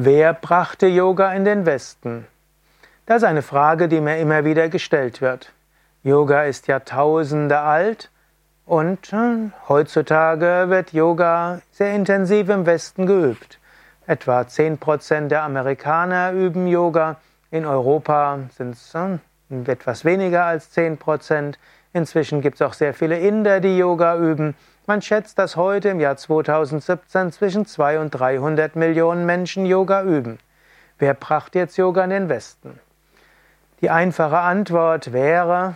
Wer brachte Yoga in den Westen? Das ist eine Frage, die mir immer wieder gestellt wird. Yoga ist Jahrtausende alt und hm, heutzutage wird Yoga sehr intensiv im Westen geübt. Etwa 10% der Amerikaner üben Yoga. In Europa sind es hm, etwas weniger als 10%. Inzwischen gibt es auch sehr viele Inder, die Yoga üben. Man schätzt, dass heute im Jahr 2017 zwischen 200 und 300 Millionen Menschen Yoga üben. Wer brachte jetzt Yoga in den Westen? Die einfache Antwort wäre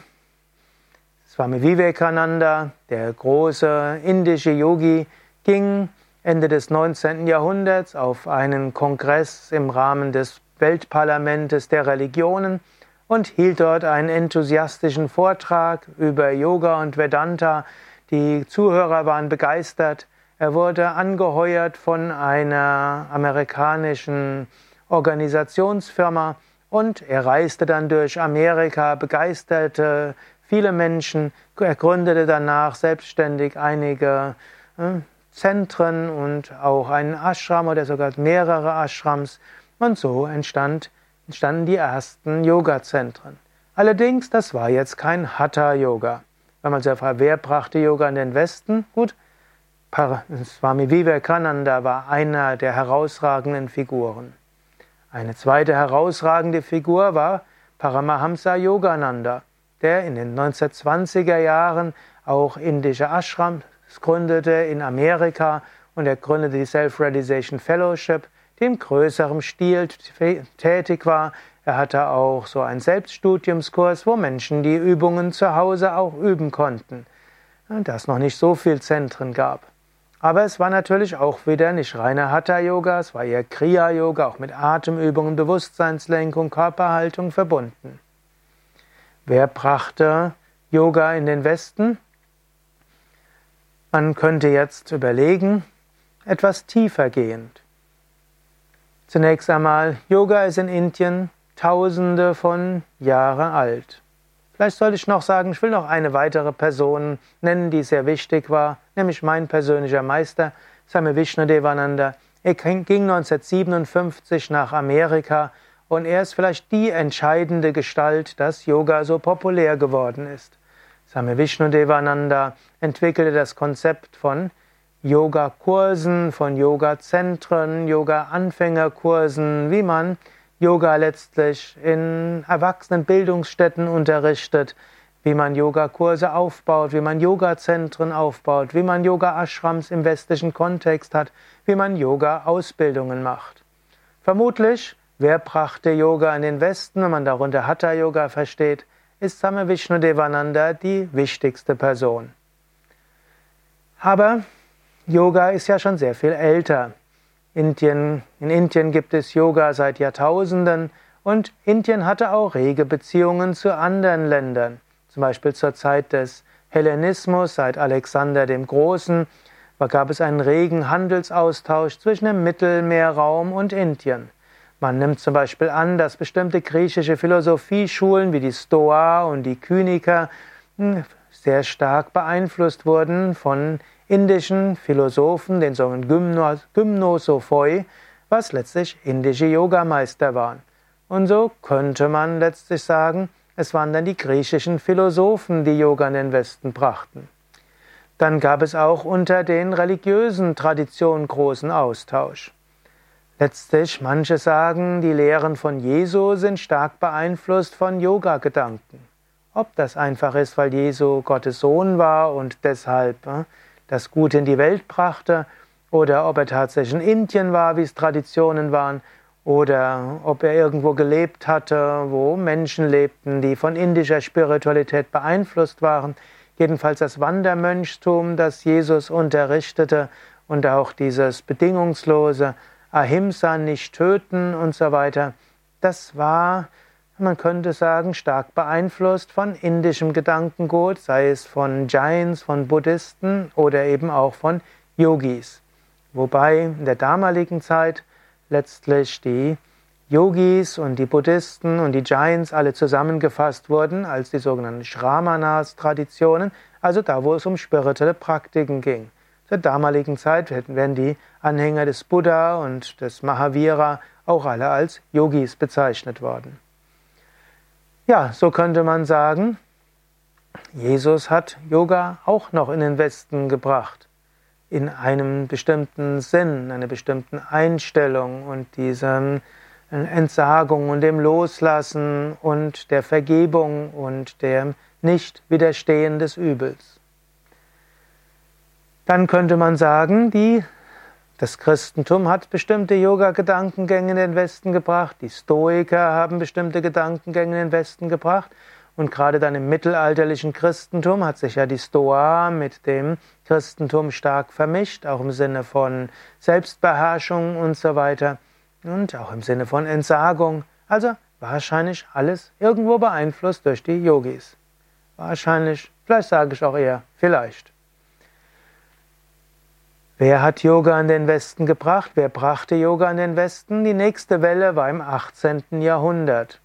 Swami Vivekananda, der große indische Yogi, ging Ende des 19. Jahrhunderts auf einen Kongress im Rahmen des Weltparlamentes der Religionen und hielt dort einen enthusiastischen Vortrag über Yoga und Vedanta, die Zuhörer waren begeistert. Er wurde angeheuert von einer amerikanischen Organisationsfirma und er reiste dann durch Amerika, begeisterte viele Menschen. Er gründete danach selbstständig einige äh, Zentren und auch einen Ashram oder sogar mehrere Ashrams. Und so entstand, entstanden die ersten Yoga-Zentren. Allerdings, das war jetzt kein Hatha-Yoga. Wenn man sich fragt, wer brachte Yoga in den Westen? Gut, Swami Vivekananda war einer der herausragenden Figuren. Eine zweite herausragende Figur war Paramahamsa Yogananda, der in den 1920er Jahren auch indische Ashrams gründete in Amerika und er gründete die Self-Realization Fellowship, die im größeren Stil tätig war, er hatte auch so einen Selbststudiumskurs, wo Menschen die Übungen zu Hause auch üben konnten. Da es noch nicht so viel Zentren gab. Aber es war natürlich auch wieder nicht reiner Hatha-Yoga, es war eher Kriya-Yoga, auch mit Atemübungen, Bewusstseinslenkung, Körperhaltung verbunden. Wer brachte Yoga in den Westen? Man könnte jetzt überlegen, etwas tiefer gehend. Zunächst einmal, Yoga ist in Indien Tausende von Jahre alt. Vielleicht sollte ich noch sagen, ich will noch eine weitere Person nennen, die sehr wichtig war, nämlich mein persönlicher Meister, Swami Vishnudevananda. Er ging 1957 nach Amerika und er ist vielleicht die entscheidende Gestalt, dass Yoga so populär geworden ist. Swami Vishnudevananda entwickelte das Konzept von Yoga-Kursen, von Yoga-Zentren, Yoga-Anfängerkursen, wie man Yoga letztlich in Erwachsenenbildungsstätten unterrichtet, wie man Yogakurse aufbaut, wie man Yogazentren aufbaut, wie man Yoga-Ashrams im westlichen Kontext hat, wie man Yoga-Ausbildungen macht. Vermutlich, wer brachte Yoga in den Westen, wenn man darunter Hatha-Yoga versteht, ist Same Vishnudevananda die wichtigste Person. Aber Yoga ist ja schon sehr viel älter. Indien, in Indien gibt es Yoga seit Jahrtausenden und Indien hatte auch rege Beziehungen zu anderen Ländern. Zum Beispiel zur Zeit des Hellenismus, seit Alexander dem Großen, gab es einen regen Handelsaustausch zwischen dem Mittelmeerraum und Indien. Man nimmt zum Beispiel an, dass bestimmte griechische Philosophieschulen wie die Stoa und die Kyniker hm, sehr stark beeinflusst wurden von indischen Philosophen, den sogenannten Gymnosophoi, was letztlich indische Yogameister waren. Und so könnte man letztlich sagen, es waren dann die griechischen Philosophen, die Yoga in den Westen brachten. Dann gab es auch unter den religiösen Traditionen großen Austausch. Letztlich, manche sagen, die Lehren von Jesu sind stark beeinflusst von Yoga-Gedanken. Ob das einfach ist, weil Jesu Gottes Sohn war und deshalb äh, das Gute in die Welt brachte, oder ob er tatsächlich in Indien war, wie es Traditionen waren, oder ob er irgendwo gelebt hatte, wo Menschen lebten, die von indischer Spiritualität beeinflusst waren. Jedenfalls das Wandermönchstum, das Jesus unterrichtete und auch dieses bedingungslose Ahimsa, nicht töten und so weiter, das war man könnte sagen, stark beeinflusst von indischem Gedankengut, sei es von Jains, von Buddhisten oder eben auch von Yogis. Wobei in der damaligen Zeit letztlich die Yogis und die Buddhisten und die Jains alle zusammengefasst wurden als die sogenannten Shramanas-Traditionen, also da, wo es um spirituelle Praktiken ging. Zur damaligen Zeit werden die Anhänger des Buddha und des Mahavira auch alle als Yogis bezeichnet worden. Ja, so könnte man sagen, Jesus hat Yoga auch noch in den Westen gebracht, in einem bestimmten Sinn, einer bestimmten Einstellung und diesem Entsagung und dem Loslassen und der Vergebung und dem Nicht-Widerstehen des Übels. Dann könnte man sagen, die, das Christentum hat bestimmte Yoga-Gedankengänge in den Westen gebracht, die Stoiker haben bestimmte Gedankengänge in den Westen gebracht und gerade dann im mittelalterlichen Christentum hat sich ja die Stoa mit dem Christentum stark vermischt, auch im Sinne von Selbstbeherrschung und so weiter und auch im Sinne von Entsagung. Also wahrscheinlich alles irgendwo beeinflusst durch die Yogis. Wahrscheinlich, vielleicht sage ich auch eher, vielleicht. Wer hat Yoga in den Westen gebracht? Wer brachte Yoga in den Westen? Die nächste Welle war im 18. Jahrhundert.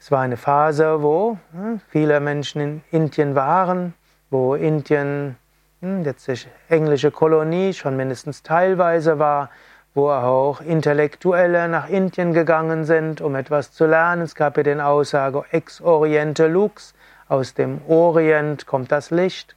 Es war eine Phase, wo hm, viele Menschen in Indien waren, wo Indien hm, letztlich englische Kolonie schon mindestens teilweise war, wo auch Intellektuelle nach Indien gegangen sind, um etwas zu lernen. Es gab ja den Aussage Ex Oriente Lux, aus dem Orient kommt das Licht.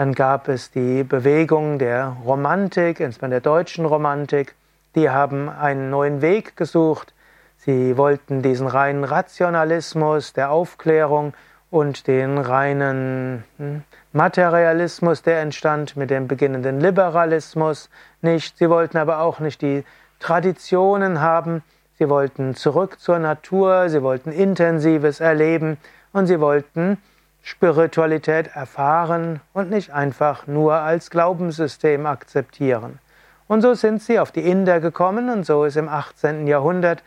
Dann gab es die Bewegung der Romantik, insbesondere der deutschen Romantik. Die haben einen neuen Weg gesucht. Sie wollten diesen reinen Rationalismus der Aufklärung und den reinen hm, Materialismus, der entstand mit dem beginnenden Liberalismus, nicht. Sie wollten aber auch nicht die Traditionen haben. Sie wollten zurück zur Natur, sie wollten intensives Erleben und sie wollten Spiritualität erfahren und nicht einfach nur als Glaubenssystem akzeptieren. Und so sind sie auf die Inder gekommen und so ist im 18. Jahrhundert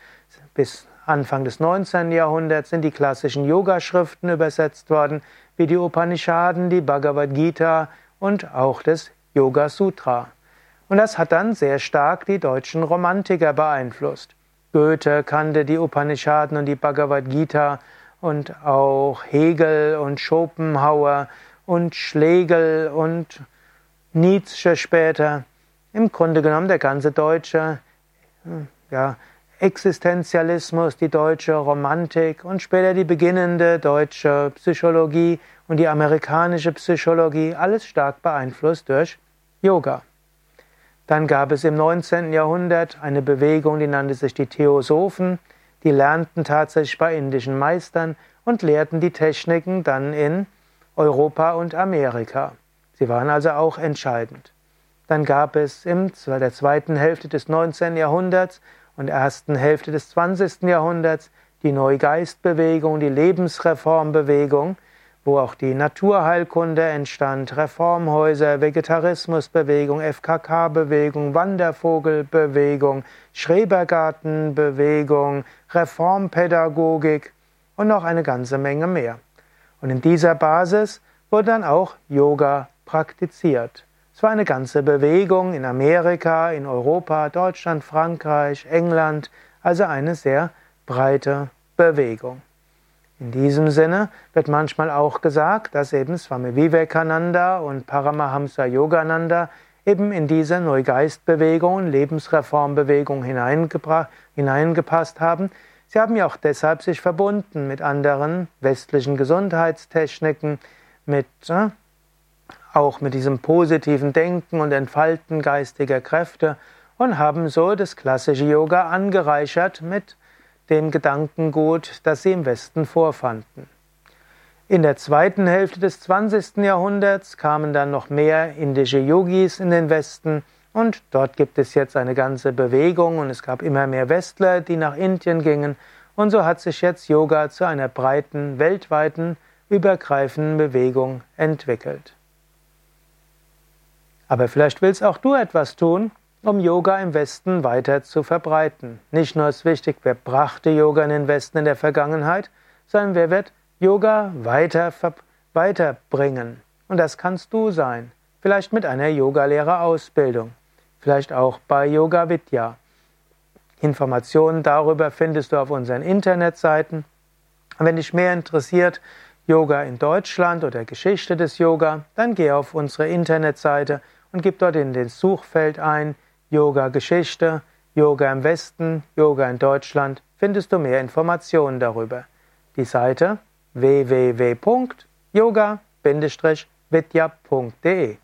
bis Anfang des 19. Jahrhunderts sind die klassischen Yoga-Schriften übersetzt worden, wie die Upanishaden, die Bhagavad Gita und auch das Yoga Sutra. Und das hat dann sehr stark die deutschen Romantiker beeinflusst. Goethe kannte die Upanishaden und die Bhagavad Gita und auch Hegel und Schopenhauer und Schlegel und Nietzsche später. Im Grunde genommen der ganze Deutsche, ja, Existenzialismus, die deutsche Romantik und später die beginnende deutsche Psychologie und die amerikanische Psychologie, alles stark beeinflusst durch Yoga. Dann gab es im 19. Jahrhundert eine Bewegung, die nannte sich die Theosophen, die lernten tatsächlich bei indischen Meistern und lehrten die Techniken dann in Europa und Amerika. Sie waren also auch entscheidend. Dann gab es in der zweiten Hälfte des 19. Jahrhunderts und ersten Hälfte des 20. Jahrhunderts die Neugeistbewegung, die Lebensreformbewegung, wo auch die Naturheilkunde entstand, Reformhäuser, Vegetarismusbewegung, FKK-Bewegung, Wandervogelbewegung, Schrebergartenbewegung, Reformpädagogik und noch eine ganze Menge mehr. Und in dieser Basis wurde dann auch Yoga praktiziert. Es war eine ganze Bewegung in Amerika, in Europa, Deutschland, Frankreich, England, also eine sehr breite Bewegung. In diesem Sinne wird manchmal auch gesagt, dass eben Swami Vivekananda und Paramahamsa Yogananda eben in diese Neugeistbewegung Lebensreformbewegung hineingepasst haben. Sie haben ja auch deshalb sich verbunden mit anderen westlichen Gesundheitstechniken, mit äh, auch mit diesem positiven Denken und Entfalten geistiger Kräfte und haben so das klassische Yoga angereichert mit dem Gedankengut, das sie im Westen vorfanden. In der zweiten Hälfte des 20. Jahrhunderts kamen dann noch mehr indische Yogis in den Westen und dort gibt es jetzt eine ganze Bewegung und es gab immer mehr Westler, die nach Indien gingen und so hat sich jetzt Yoga zu einer breiten, weltweiten, übergreifenden Bewegung entwickelt. Aber vielleicht willst auch du etwas tun, um Yoga im Westen weiter zu verbreiten. Nicht nur ist wichtig, wer brachte Yoga in den Westen in der Vergangenheit, sondern wer wird Yoga weiter, weiterbringen. Und das kannst du sein. Vielleicht mit einer Yogalehrerausbildung. Vielleicht auch bei Yoga Vidya. Informationen darüber findest du auf unseren Internetseiten. Wenn dich mehr interessiert, Yoga in Deutschland oder Geschichte des Yoga, dann geh auf unsere Internetseite und gib dort in den Suchfeld ein Yoga Geschichte, Yoga im Westen, Yoga in Deutschland findest du mehr Informationen darüber. Die Seite www.yoga-vidya.de